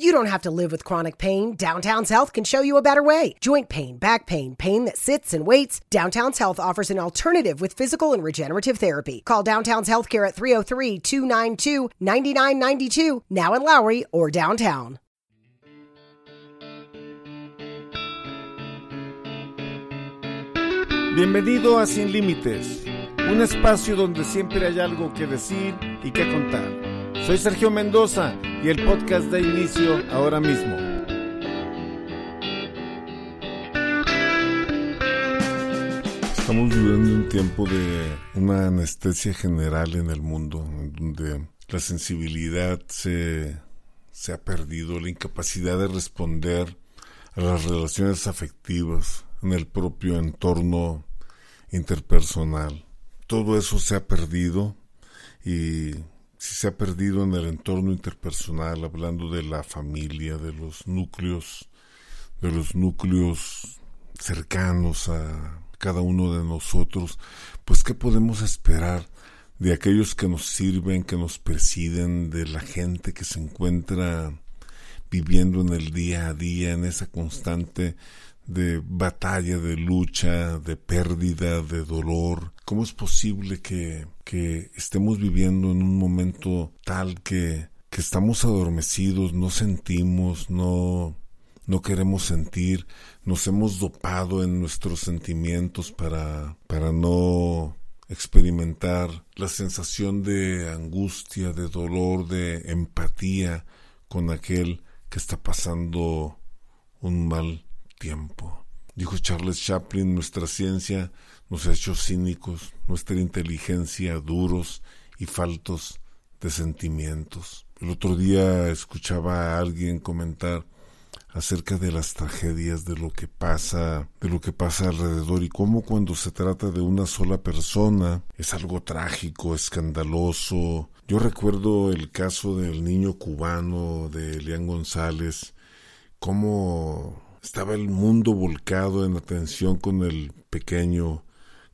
You don't have to live with chronic pain. Downtown's Health can show you a better way. Joint pain, back pain, pain that sits and waits. Downtown's Health offers an alternative with physical and regenerative therapy. Call Downtown's Healthcare at 303 292 9992, now in Lowry or downtown. Bienvenido a Sin Límites, un espacio donde siempre hay algo que decir y que contar. Soy Sergio Mendoza y el podcast da inicio ahora mismo. Estamos viviendo un tiempo de una anestesia general en el mundo, donde la sensibilidad se, se ha perdido, la incapacidad de responder a las relaciones afectivas en el propio entorno interpersonal. Todo eso se ha perdido y si se ha perdido en el entorno interpersonal, hablando de la familia, de los núcleos, de los núcleos cercanos a cada uno de nosotros, pues ¿qué podemos esperar de aquellos que nos sirven, que nos presiden, de la gente que se encuentra viviendo en el día a día, en esa constante de batalla, de lucha, de pérdida, de dolor. ¿Cómo es posible que, que estemos viviendo en un momento tal que, que estamos adormecidos, no sentimos, no, no queremos sentir, nos hemos dopado en nuestros sentimientos para, para no experimentar la sensación de angustia, de dolor, de empatía con aquel que está pasando un mal tiempo. Dijo Charles Chaplin, nuestra ciencia nos ha hecho cínicos, nuestra inteligencia duros y faltos de sentimientos. El otro día escuchaba a alguien comentar acerca de las tragedias, de lo que pasa, de lo que pasa alrededor y cómo cuando se trata de una sola persona es algo trágico, escandaloso. Yo recuerdo el caso del niño cubano de Elian González, cómo estaba el mundo volcado en atención con el pequeño,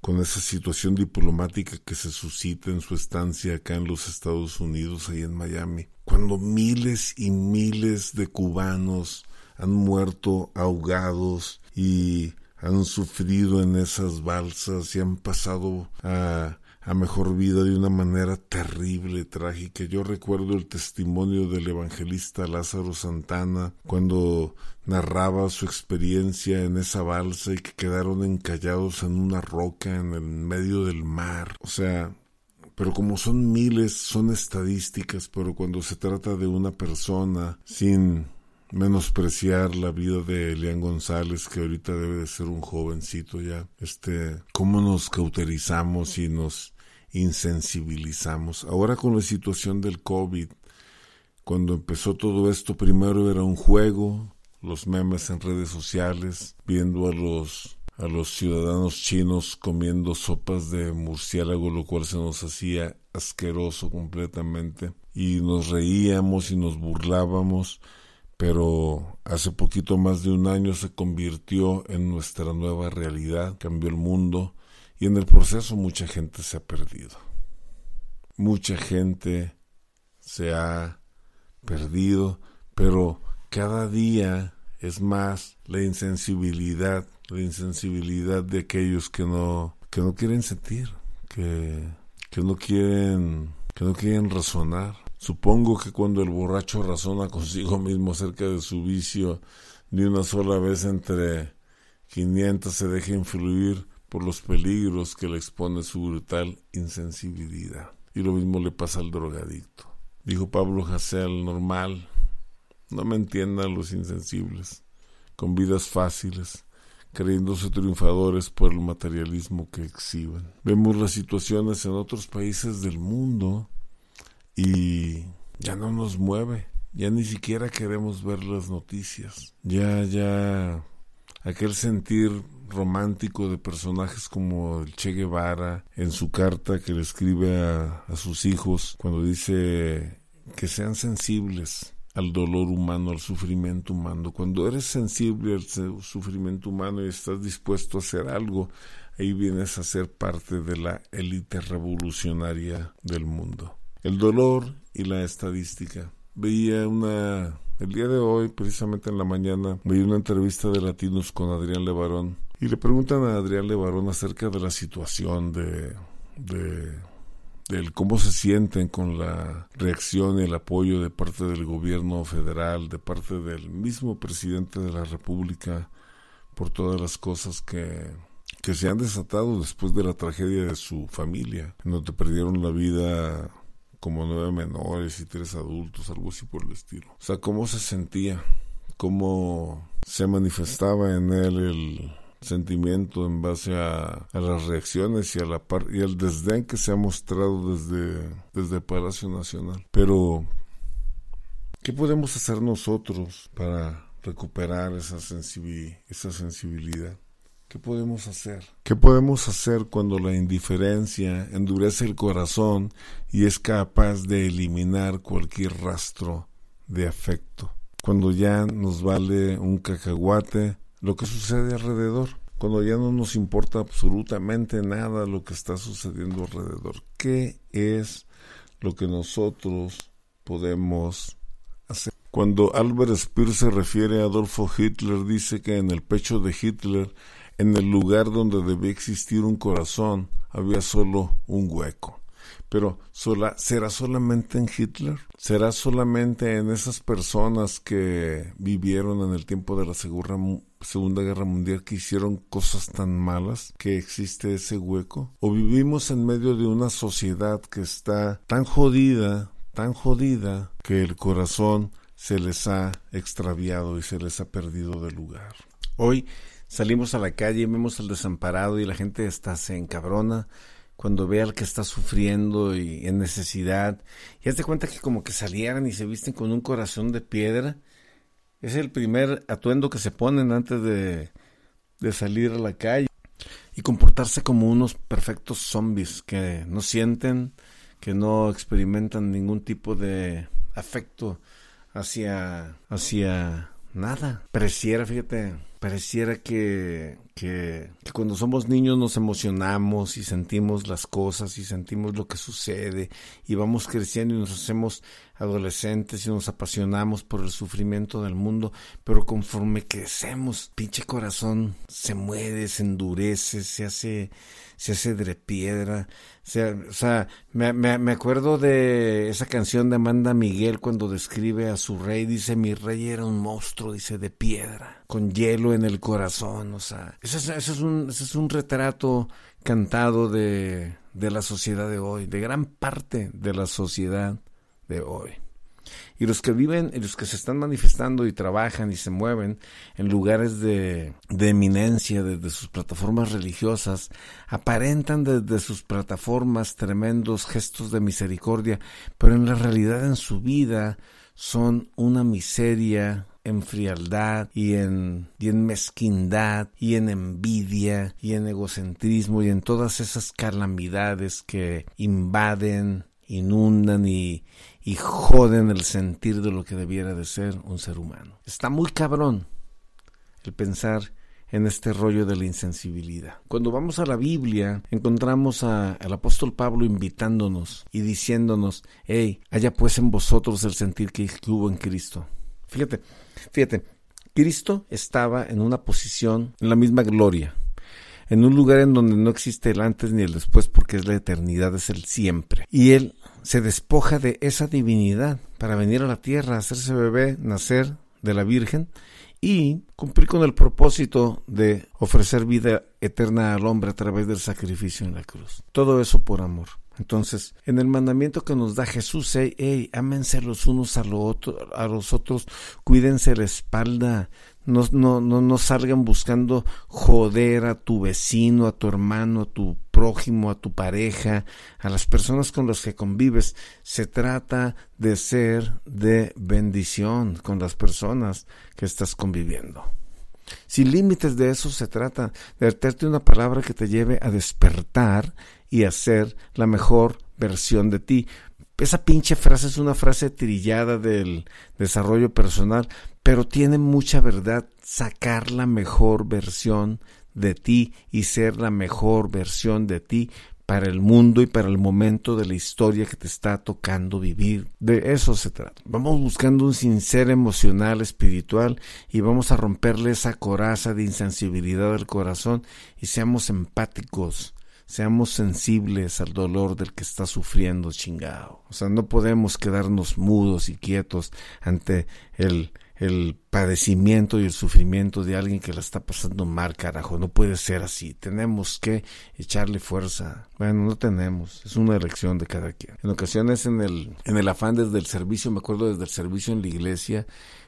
con esa situación diplomática que se suscita en su estancia acá en los Estados Unidos, ahí en Miami, cuando miles y miles de cubanos han muerto ahogados y han sufrido en esas balsas y han pasado a a mejor vida de una manera terrible, trágica. Yo recuerdo el testimonio del evangelista Lázaro Santana cuando narraba su experiencia en esa balsa y que quedaron encallados en una roca en el medio del mar. O sea, pero como son miles, son estadísticas, pero cuando se trata de una persona sin menospreciar la vida de Elian González, que ahorita debe de ser un jovencito ya. Este, cómo nos cauterizamos y nos insensibilizamos. Ahora con la situación del COVID, cuando empezó todo esto, primero era un juego, los memes en redes sociales, viendo a los a los ciudadanos chinos comiendo sopas de murciélago, lo cual se nos hacía asqueroso completamente. Y nos reíamos y nos burlábamos, pero hace poquito más de un año se convirtió en nuestra nueva realidad, cambió el mundo y en el proceso mucha gente se ha perdido. Mucha gente se ha perdido, pero cada día es más la insensibilidad, la insensibilidad de aquellos que no, que no quieren sentir, que, que no quieren, que no quieren razonar. Supongo que cuando el borracho razona consigo mismo acerca de su vicio, ni una sola vez entre 500 se deja influir por los peligros que le expone su brutal insensibilidad. Y lo mismo le pasa al drogadicto. Dijo Pablo Hasél, normal, no me entiendan los insensibles, con vidas fáciles, creyéndose triunfadores por el materialismo que exhiben. Vemos las situaciones en otros países del mundo y ya no nos mueve, ya ni siquiera queremos ver las noticias, ya, ya, aquel sentir romántico de personajes como el Che Guevara en su carta que le escribe a, sus hijos cuando dice que sean sensibles al dolor humano, al sufrimiento humano. Cuando eres sensible al sufrimiento humano y estás dispuesto a hacer algo, ahí vienes a ser parte de la élite revolucionaria del mundo. El dolor y la estadística. Veía una El día de hoy, precisamente en la mañana, vi una entrevista de Latinos con Adrián Levarón y le preguntan a Adrián Levarón acerca de la situación de, de del cómo se sienten con la reacción y el apoyo de parte del gobierno federal, de parte del mismo presidente de la República, por todas las cosas que, que se han desatado después de la tragedia de su familia, en donde perdieron la vida como nueve menores y tres adultos, algo así por el estilo. O sea, cómo se sentía, cómo se manifestaba en él el sentimiento en base a, las reacciones y a la y al desdén que se ha mostrado desde, desde Palacio Nacional. Pero, ¿qué podemos hacer nosotros para recuperar esa, esa sensibilidad? ¿Qué podemos hacer? ¿Qué podemos hacer cuando la indiferencia endurece el corazón y es capaz de eliminar cualquier rastro de afecto? Cuando ya nos vale un cacahuate lo que sucede alrededor, cuando ya no nos importa absolutamente nada lo que está sucediendo alrededor. ¿Qué es lo que nosotros podemos hacer? Cuando Albert Speer se refiere a Adolfo Hitler, dice que en el pecho de Hitler, en el lugar donde debía existir un corazón, había solo un hueco. Pero ¿será solamente en Hitler? ¿Será solamente en esas personas que vivieron en el tiempo de la Segunda Guerra Mundial que hicieron cosas tan malas que existe ese hueco? ¿O vivimos en medio de una sociedad que está tan jodida, tan jodida, que el corazón se les ha extraviado y se les ha perdido de lugar? Hoy salimos a la calle y vemos al desamparado y la gente está se encabrona cuando ve al que está sufriendo y en necesidad, y haz de cuenta que como que salieran y se visten con un corazón de piedra, es el primer atuendo que se ponen antes de, de salir a la calle y comportarse como unos perfectos zombies que no sienten, que no experimentan ningún tipo de afecto hacia, hacia nada. Pareciera, fíjate, pareciera que, que, cuando somos niños nos emocionamos y sentimos las cosas y sentimos lo que sucede y vamos creciendo y nos hacemos adolescentes y nos apasionamos por el sufrimiento del mundo, pero conforme crecemos, pinche corazón se mueve, se endurece, se hace, se hace de piedra. O sea me, me, me, acuerdo de esa canción de Amanda Miguel cuando describe a su rey, dice, mi rey era un monstruo, dice, de piedra, con hielo en el corazón, o sea, ese es, un, retrato cantado de, de la sociedad de hoy, de gran parte de la sociedad de hoy. Y los que viven, y los que se están manifestando y trabajan y se mueven en lugares de, de eminencia desde sus plataformas religiosas, aparentan desde sus plataformas tremendos gestos de misericordia, pero en la realidad en su vida son una miseria en frialdad y en, mezquindad y en envidia y en egocentrismo y en todas esas calamidades que invaden, inundan y, y joden el sentir de lo que debiera de ser un ser humano. Está muy cabrón el pensar en este rollo de la insensibilidad. Cuando vamos a la Biblia, encontramos al apóstol Pablo invitándonos y diciéndonos, hey, haya pues en vosotros el sentir que hubo en Cristo. Fíjate, fíjate, Cristo estaba en una posición, en la misma gloria, en un lugar en donde no existe el antes ni el después porque es la eternidad, es el siempre. Y Él se despoja de esa divinidad para venir a la tierra, hacerse bebé, nacer de la Virgen y cumplir con el propósito de ofrecer vida eterna al hombre a través del sacrificio en la cruz. Todo eso por amor. Entonces, en el mandamiento que nos da Jesús, hey, hey, ámense los unos a, a los otros, cuídense la espalda, no, no, no, no salgan buscando joder a tu vecino, a tu hermano, a tu prójimo, a tu pareja, a las personas con las que convives. Se trata de ser de bendición con las personas que estás conviviendo. Sin límites de eso se trata, de darte una palabra que te lleve a despertar y a ser la mejor versión de ti. Esa pinche frase es una frase trillada del desarrollo personal, pero tiene mucha verdad sacar la mejor versión de ti y ser la mejor versión de ti para el mundo y para el momento de la historia que te está tocando vivir. De eso se trata. Vamos buscando un sincero emocional, espiritual y vamos a romperle esa coraza de insensibilidad del corazón y seamos empáticos. Seamos sensibles al dolor del que está sufriendo chingado. O sea, no podemos quedarnos mudos y quietos ante el el padecimiento y el sufrimiento de alguien que la está pasando mal, carajo. No puede ser así. Tenemos que echarle fuerza. Bueno, no tenemos. Es una elección de cada quien. En ocasiones en el, en el afán desde el servicio, me acuerdo desde el servicio en la iglesia,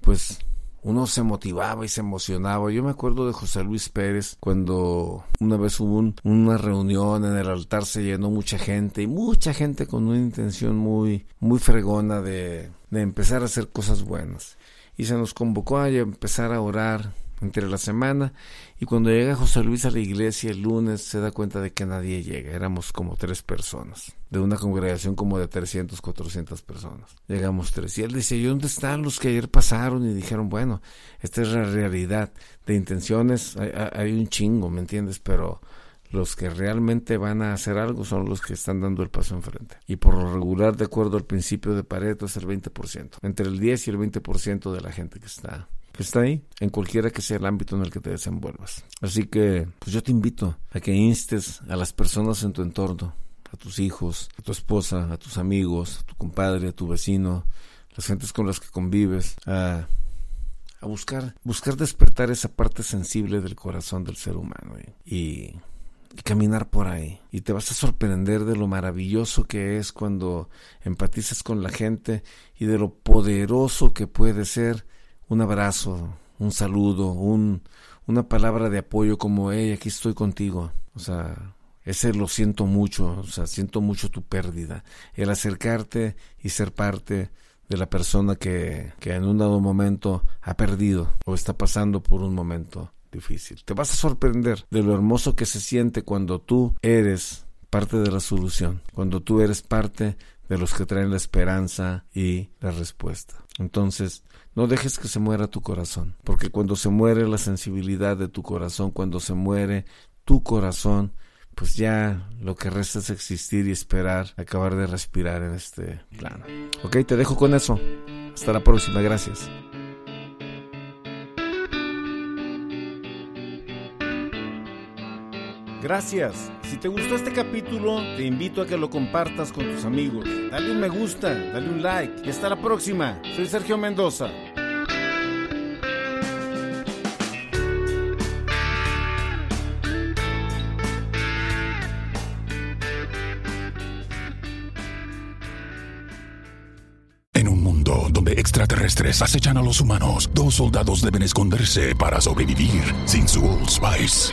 pues uno se motivaba y se emocionaba. Yo me acuerdo de José Luis Pérez cuando una vez hubo una reunión en el altar, se llenó mucha gente y mucha gente con una intención muy, muy fregona de, de empezar a hacer cosas buenas y se nos convocó a empezar a orar entre la semana y cuando llega José Luis a la iglesia el lunes se da cuenta de que nadie llega, éramos como tres personas, de una congregación como de 300, 400 personas, llegamos tres y él dice, ¿y dónde están los que ayer pasaron? Y dijeron, bueno, esta es la realidad, de intenciones hay, un chingo, ¿me entiendes? Pero los que realmente van a hacer algo son los que están dando el paso enfrente. Y por lo regular, de acuerdo al principio de Pareto, es el 20%. Entre el 10 y el 20% de la gente que está está ahí, en cualquiera que sea el ámbito en el que te desenvuelvas. Así que, pues yo te invito a que instes a las personas en tu entorno, a tus hijos, a tu esposa, a tus amigos, a tu compadre, a tu vecino, las gentes con las que convives, a a buscar, buscar despertar esa parte sensible del corazón del ser humano y y caminar por ahí. Y te vas a sorprender de lo maravilloso que es cuando empatizas con la gente y de lo poderoso que puede ser un abrazo, un saludo, un, una palabra de apoyo como, hey, aquí estoy contigo. O sea, ese lo siento mucho, o sea, siento mucho tu pérdida. El acercarte y ser parte de la persona que, que en un dado momento ha perdido o está pasando por un momento difícil. Te vas a sorprender de lo hermoso que se siente cuando tú eres parte de la solución, cuando tú eres parte de los que traen la esperanza y la respuesta. Entonces, no dejes que se muera tu corazón, porque cuando se muere la sensibilidad de tu corazón, cuando se muere tu corazón, pues ya lo que resta es existir y esperar acabar de respirar en este plano. Ok, te dejo con eso. Hasta la próxima, gracias. Gracias. Si te gustó este capítulo, te invito a que lo compartas con tus amigos. Dale un me gusta, dale un like y hasta la próxima. Soy Sergio Mendoza. En un mundo donde extraterrestres acechan a los humanos, dos soldados deben esconderse para sobrevivir sin su Old Spice.